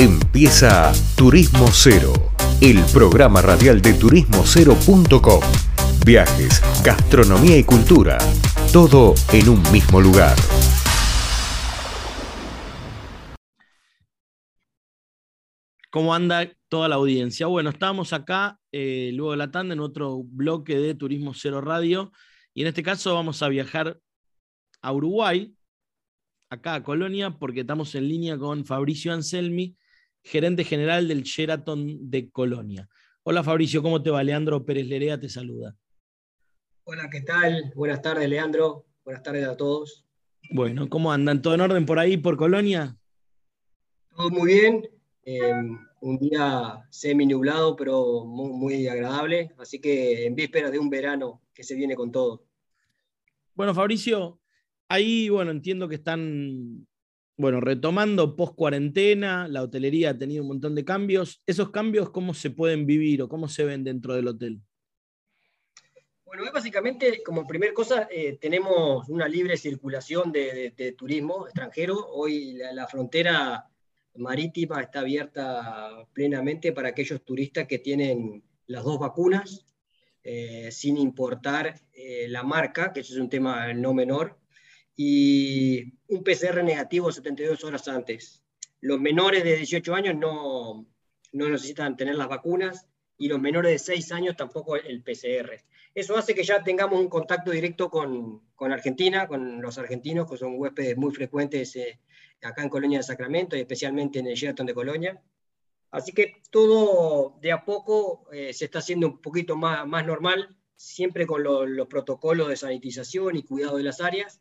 Empieza Turismo Cero, el programa radial de turismocero.com. Viajes, gastronomía y cultura, todo en un mismo lugar. ¿Cómo anda toda la audiencia? Bueno, estamos acá eh, luego de la tanda en otro bloque de Turismo Cero Radio y en este caso vamos a viajar a Uruguay, acá a Colonia, porque estamos en línea con Fabricio Anselmi, gerente general del Sheraton de Colonia. Hola Fabricio, ¿cómo te va? Leandro Pérez Lerea te saluda. Hola, ¿qué tal? Buenas tardes, Leandro. Buenas tardes a todos. Bueno, ¿cómo andan? ¿Todo en orden por ahí, por Colonia? Todo muy bien. Em, un día semi nublado, pero muy, muy agradable. Así que en vísperas de un verano que se viene con todo. Bueno, Fabricio, ahí, bueno, entiendo que están bueno, retomando post cuarentena, la hotelería ha tenido un montón de cambios. ¿Esos cambios cómo se pueden vivir o cómo se ven dentro del hotel? Bueno, básicamente, como primer cosa, eh, tenemos una libre circulación de, turismo extranjero. Hoy la, frontera marítima está abierta plenamente para aquellos turistas que tienen las dos vacunas, eh, sin importar eh, la marca, que eso es un tema no menor y un PCR negativo 72 horas antes. Los menores de 18 años no, no necesitan tener las vacunas y los menores de 6 años tampoco el PCR. Eso hace que ya tengamos un contacto directo con, con Argentina, con los argentinos, que son huéspedes muy frecuentes eh, acá en Colonia de Sacramento y especialmente en el Sheraton de Colonia. Así que todo de a poco eh, se está haciendo un poquito más, más normal, siempre con los protocolos de sanitización y cuidado de las áreas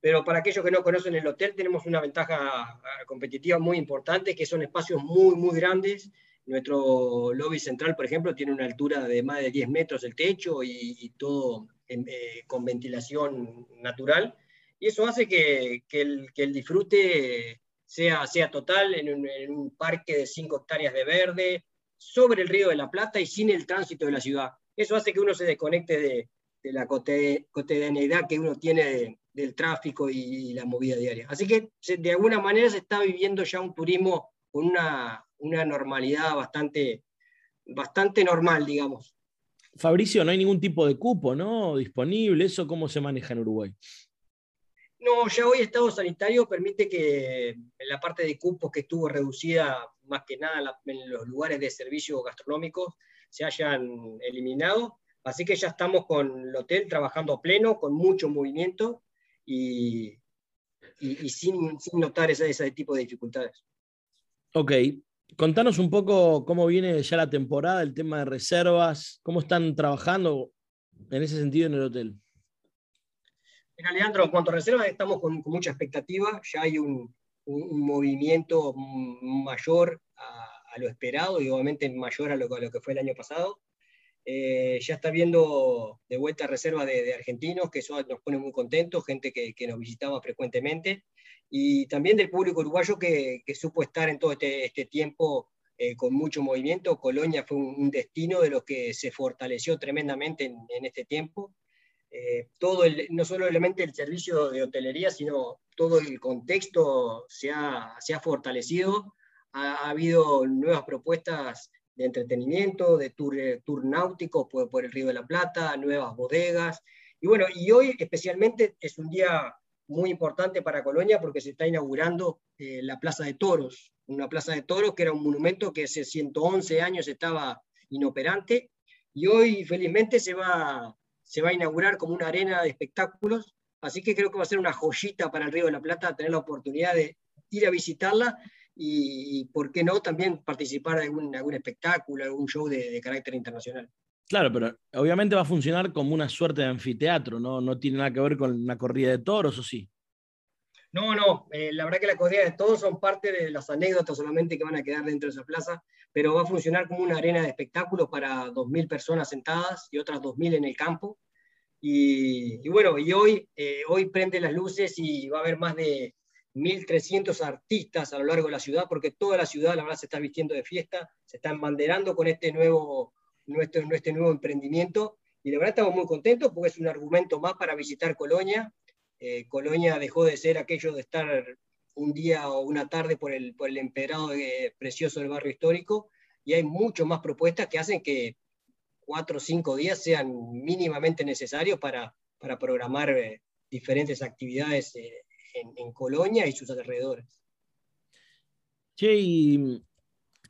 pero para aquellos que no conocen el hotel tenemos una ventaja ah, competitiva muy importante, que son espacios muy, muy grandes. Nuestro lobby central, por ejemplo, tiene una altura de más de 10 metros el techo y, todo eh, con ventilación natural. Y eso hace que, que, el, que el, disfrute sea, sea total en un, en un parque de 5 hectáreas de verde, sobre el río de la Plata y sin el tránsito de la ciudad. Eso hace que uno se desconecte de, de la cotidianidad que uno tiene de, del tráfico y, la movida diaria. Así que de alguna manera se está viviendo ya un turismo con una, una normalidad bastante, bastante normal, digamos. Fabricio, no hay ningún tipo de cupo, ¿no? Disponible, ¿eso cómo se maneja en Uruguay? No, ya hoy Estado Sanitario permite que en la parte de cupos que estuvo reducida más que nada en los lugares de servicio gastronómicos se hayan eliminado. Así que ya estamos con el hotel trabajando a pleno, con mucho movimiento y, sin, notar ese, ese tipo de dificultades. Ok, contanos un poco cómo viene ya la temporada, el tema de reservas, cómo están trabajando en ese sentido en el hotel. Mira, Leandro, en cuanto a reservas, estamos con, mucha expectativa. Ya hay un, movimiento mayor a, lo esperado y obviamente mayor a lo, a lo, que fue el año pasado. Eh, ya está viendo de vuelta reserva de, argentinos, que eso nos pone muy contentos, gente que, nos visitaba frecuentemente, y también del público uruguayo que, supo estar en todo este, este tiempo eh, con mucho movimiento. Colonia fue un, destino de los que se fortaleció tremendamente en, este tiempo. Eh, todo el, no solamente el servicio de hotelería, sino todo el contexto se ha, se ha fortalecido. Ha, ha habido nuevas propuestas de entretenimiento, de tour, eh, tour náutico por, el Río de la Plata, nuevas bodegas. Y bueno, y hoy especialmente es un día muy importante para Colonia porque se está inaugurando eh, la Plaza de Toros, una Plaza de Toros que era un monumento que hace 111 años estaba inoperante y hoy felizmente se va, se va a inaugurar como una arena de espectáculos, así que creo que va a ser una joyita para el Río de la Plata tener la oportunidad de ir a visitarla y, por qué no, también participar de algún, algún espectáculo, algún show de, carácter internacional. Claro, pero obviamente va a funcionar como una suerte de anfiteatro, ¿no? No tiene nada que ver con una corrida de toros, ¿o sí? No, no, eh, la verdad que la corrida de toros son parte de las anécdotas solamente que van a quedar dentro de esa plaza, pero va a funcionar como una arena de espectáculos para 2.000 personas sentadas y otras 2.000 en el campo. Y, bueno, y hoy, eh, hoy prende las luces y va a haber más de 1.300 artistas a lo largo de la ciudad, porque toda la ciudad, la verdad, se está vistiendo de fiesta, se está embanderando con este nuevo, nuestro, este nuevo emprendimiento, y la verdad estamos muy contentos porque es un argumento más para visitar Colonia. Eh, Colonia dejó de ser aquello de estar un día o una tarde por el, por el empedrado precioso del barrio histórico, y hay mucho más propuestas que hacen que cuatro o cinco días sean mínimamente necesarios para, para programar eh, diferentes actividades eh, en, Colonia y sus alrededores. Che, y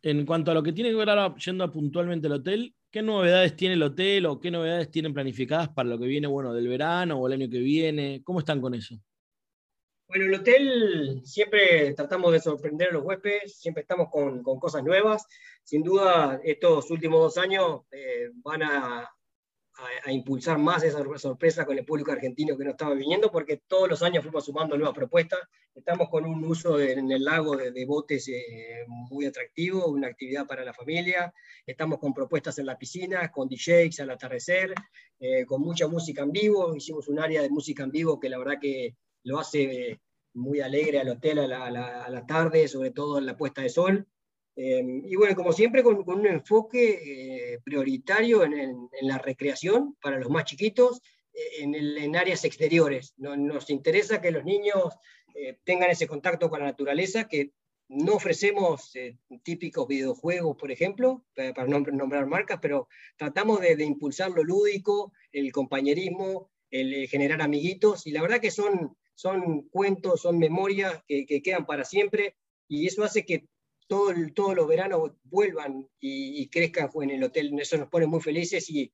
en cuanto a lo que tiene que ver ahora, yendo puntualmente al hotel, ¿qué novedades tiene el hotel o qué novedades tienen planificadas para lo que viene, bueno, del verano o el año que viene? ¿Cómo están con eso? Bueno, el hotel siempre tratamos de sorprender a los huéspedes, siempre estamos con, cosas nuevas. Sin duda, estos últimos dos años eh, van a, a, impulsar más esa sorpresa con el público argentino que no estaba viniendo, porque todos los años fuimos sumando nuevas propuestas. Estamos con un uso en el lago de, botes eh, muy atractivo, una actividad para la familia. Estamos con propuestas en la piscina, con DJs al atardecer, eh, con mucha música en vivo. Hicimos un área de música en vivo que la verdad que lo hace eh, muy alegre al hotel a la, a la tarde, sobre todo en la puesta de sol. Em, y bueno, como siempre, con, un enfoque eh, prioritario en, la recreación para los más chiquitos, eh, en, áreas exteriores. nos interesa que los niños eh, tengan ese contacto con la naturaleza, que no ofrecemos típicos videojuegos, por ejemplo, para, no nombrar marcas, pero tratamos de, impulsar lo lúdico, el compañerismo, el, generar amiguitos, y la verdad que son, son cuentos, son memorias que, que quedan para siempre, y eso hace que todos los veranos vuelvan y, crezcan en el hotel. Eso nos pone muy felices y,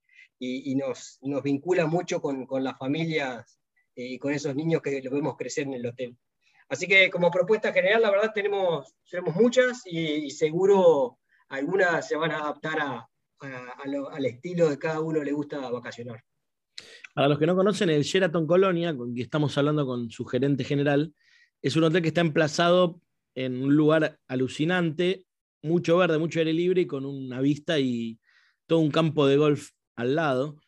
nos, vincula mucho con, las familias eh, y con esos niños que los vemos crecer en el hotel. Así que como propuesta general, la verdad tenemos, tenemos muchas y, seguro algunas se van a adaptar al estilo de cada uno le gusta vacacionar. Para los que no conocen, el Sheraton Colonia, con quien estamos hablando con su gerente general, es un hotel que está emplazado en un lugar alucinante, mucho verde, mucho aire libre y con una vista y todo un campo de golf al lado.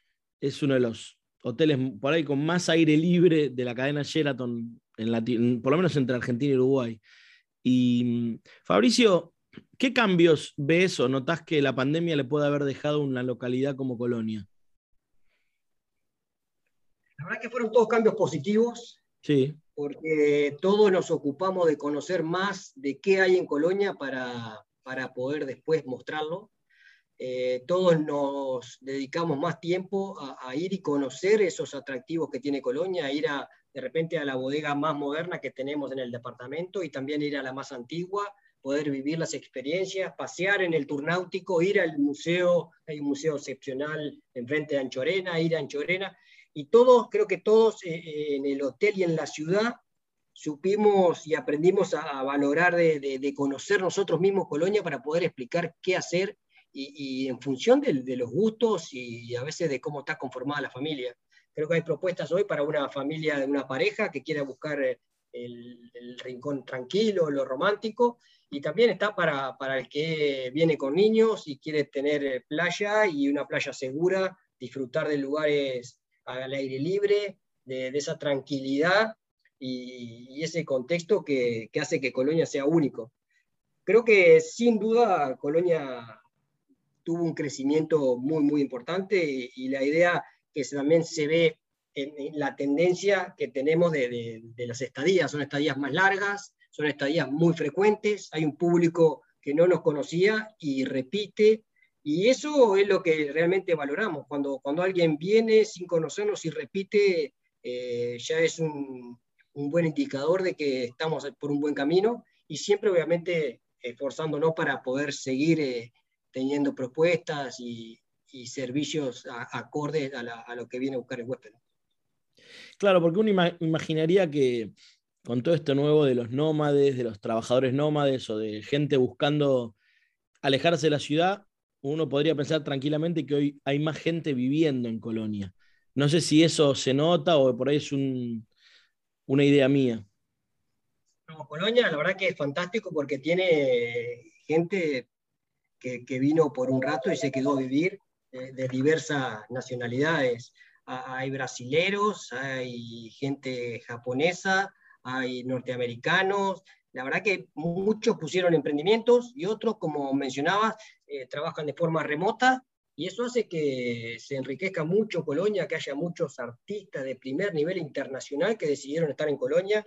Es uno de los hoteles por ahí con más aire libre de la cadena Sheraton, en por lo menos entre Argentina y Uruguay. Y Fabricio, ¿qué cambios ves o notas que la pandemia le puede haber dejado a una localidad como Colonia? La verdad que fueron todos cambios positivos. Sí porque todos nos ocupamos de conocer más de qué hay en Colonia para, para poder después mostrarlo. Eh, todos nos dedicamos más tiempo a, ir y conocer esos atractivos que tiene Colonia, a ir de repente a la bodega más moderna que tenemos en el departamento y también ir a la más antigua, poder vivir las experiencias, pasear en el turnáutico, ir al museo, hay un museo excepcional enfrente de Anchorena, ir a Anchorena, y todos, creo que todos eh, eh, en el hotel y en la ciudad supimos y aprendimos a, valorar de, conocer nosotros mismos Colonia para poder explicar qué hacer y, en función de, los gustos y, a veces de cómo está conformada la familia. Creo que hay propuestas hoy para una familia, de una pareja que quiera buscar eh, el, rincón tranquilo, lo romántico, y también está para, para, el que viene con niños y quiere tener playa y una playa segura, disfrutar de lugares al aire libre, de, esa tranquilidad y, ese contexto que, hace que Colonia sea único. Creo que sin duda Colonia tuvo un crecimiento muy, muy importante y, la idea que también se ve en, la tendencia que tenemos de, las estadías, son estadías más largas, son estadías muy frecuentes, hay un público que no nos conocía y repite y eso es lo que realmente valoramos. Cuando, cuando alguien viene sin conocernos y repite, eh, ya es un, buen indicador de que estamos por un buen camino y siempre obviamente esforzándonos para poder seguir eh, teniendo propuestas y, servicios acordes a, a, lo que viene a buscar el huésped. Claro, porque uno imaginaría que con todo esto nuevo de los nómades, de los trabajadores nómades o de gente buscando alejarse de la ciudad, uno podría pensar tranquilamente que hoy hay más gente viviendo en Colonia. No sé si eso se nota o por ahí es una idea mía. Colonia la verdad que es fantástico porque tiene gente que, vino por un rato y se quedó a vivir de, de diversas nacionalidades. Hay brasileros, hay gente japonesa, hay norteamericanos, la verdad que muchos pusieron emprendimientos y otros, como mencionabas, eh, trabajan de forma remota y eso hace que se enriquezca mucho Colonia, que haya muchos artistas de primer nivel internacional que decidieron estar en Colonia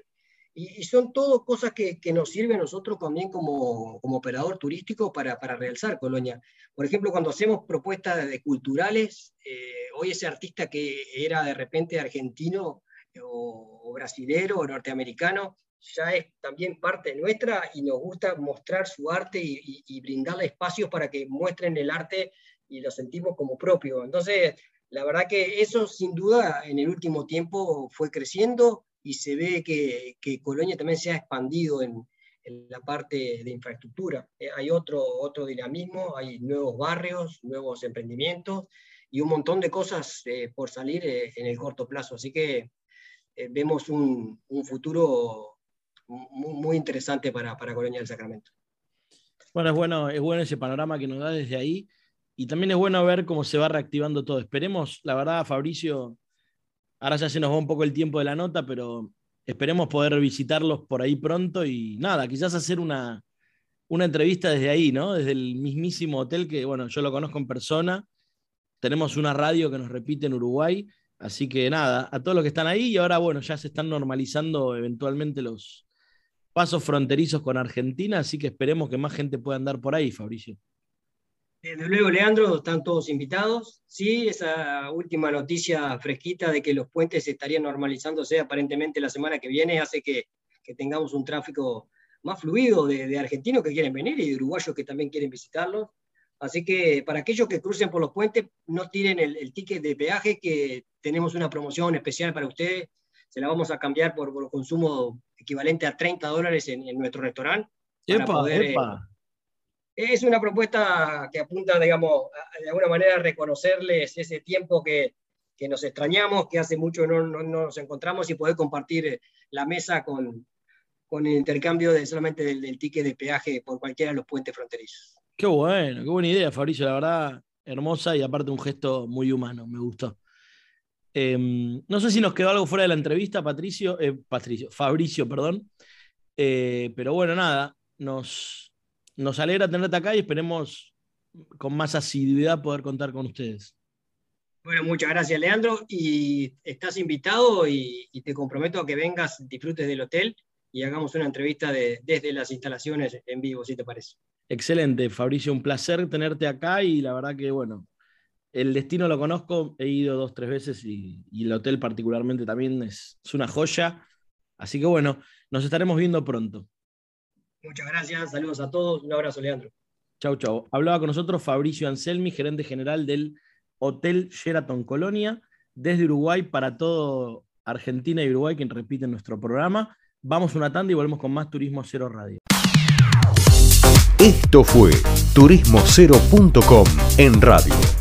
Y, son todo cosas que, nos sirven a nosotros también como, operador turístico para, para, realzar Colonia. Por ejemplo, cuando hacemos propuestas de culturales, eh, hoy ese artista que era de repente argentino o, o brasilero o norteamericano, ya es también parte nuestra y nos gusta mostrar su arte y, brindarle espacios para que muestren el arte y lo sentimos como propio. Entonces, la verdad que eso sin duda en el último tiempo fue creciendo y se ve que, Colonia también se ha expandido en, la parte de infraestructura. Eh, hay otro, otro dinamismo, hay nuevos barrios, nuevos emprendimientos y un montón de cosas eh, por salir eh, en el corto plazo. Así que vemos un, un futuro muy, interesante para, para Colonia del Sacramento. Bueno, es bueno, es bueno ese panorama que nos da desde ahí. Y también es bueno ver cómo se va reactivando todo. Esperemos, la verdad, Fabricio, ahora ya se nos va un poco el tiempo de la nota, pero esperemos poder visitarlos por ahí pronto y nada, quizás hacer una, una entrevista desde ahí, ¿no? Desde el mismísimo hotel que, bueno, yo lo conozco en persona. Tenemos una radio que nos repite en Uruguay. Así que nada, a todos los que están ahí y ahora, bueno, ya se están normalizando eventualmente los, pasos fronterizos con Argentina, así que esperemos que más gente pueda andar por ahí, Fabricio. Desde luego, Leandro, están todos invitados. Sí, esa última noticia fresquita de que los puentes estarían normalizándose aparentemente la semana que viene hace que, tengamos un tráfico más fluido de, argentinos que quieren venir y de uruguayos que también quieren visitarlos. Así que para aquellos que crucen por los puentes, no tiren el, el ticket de peaje, que tenemos una promoción especial para ustedes se la vamos a cambiar por, por consumo equivalente a 30 dólares en, nuestro restaurante. Eh, es una propuesta que apunta, digamos, de alguna manera a reconocerles ese tiempo que, que nos extrañamos, que hace mucho no, no, nos encontramos y poder compartir la mesa con, con el intercambio de solamente del, del, ticket de peaje por cualquiera de los puentes fronterizos. Qué bueno, qué buena idea, Fabricio, la verdad, hermosa y aparte un gesto muy humano, me gustó. Em, no sé si nos quedó algo fuera de la entrevista, Patricio, eh, Patricio, Fabricio, perdón. Eh, pero bueno, nada, nos, nos alegra tenerte acá y esperemos con más asiduidad poder contar con ustedes. Bueno, muchas gracias, Leandro. Y estás invitado y, te comprometo a que vengas, disfrutes del hotel y hagamos una entrevista desde las instalaciones en vivo, si te parece. Excelente, Fabricio, un placer tenerte acá y la verdad que, bueno, el destino lo conozco, he ido dos, tres veces y, el hotel particularmente también es, una joya. Así que bueno, nos estaremos viendo pronto. Muchas gracias, saludos a todos, un abrazo, Leandro. Chau, chau. Hablaba con nosotros Fabricio Anselmi, gerente general del Hotel Sheraton Colonia, desde Uruguay para todo Argentina y Uruguay, quien repite nuestro programa. Vamos una tanda y volvemos con más Turismo Cero Radio. Esto fue turismocero.com en radio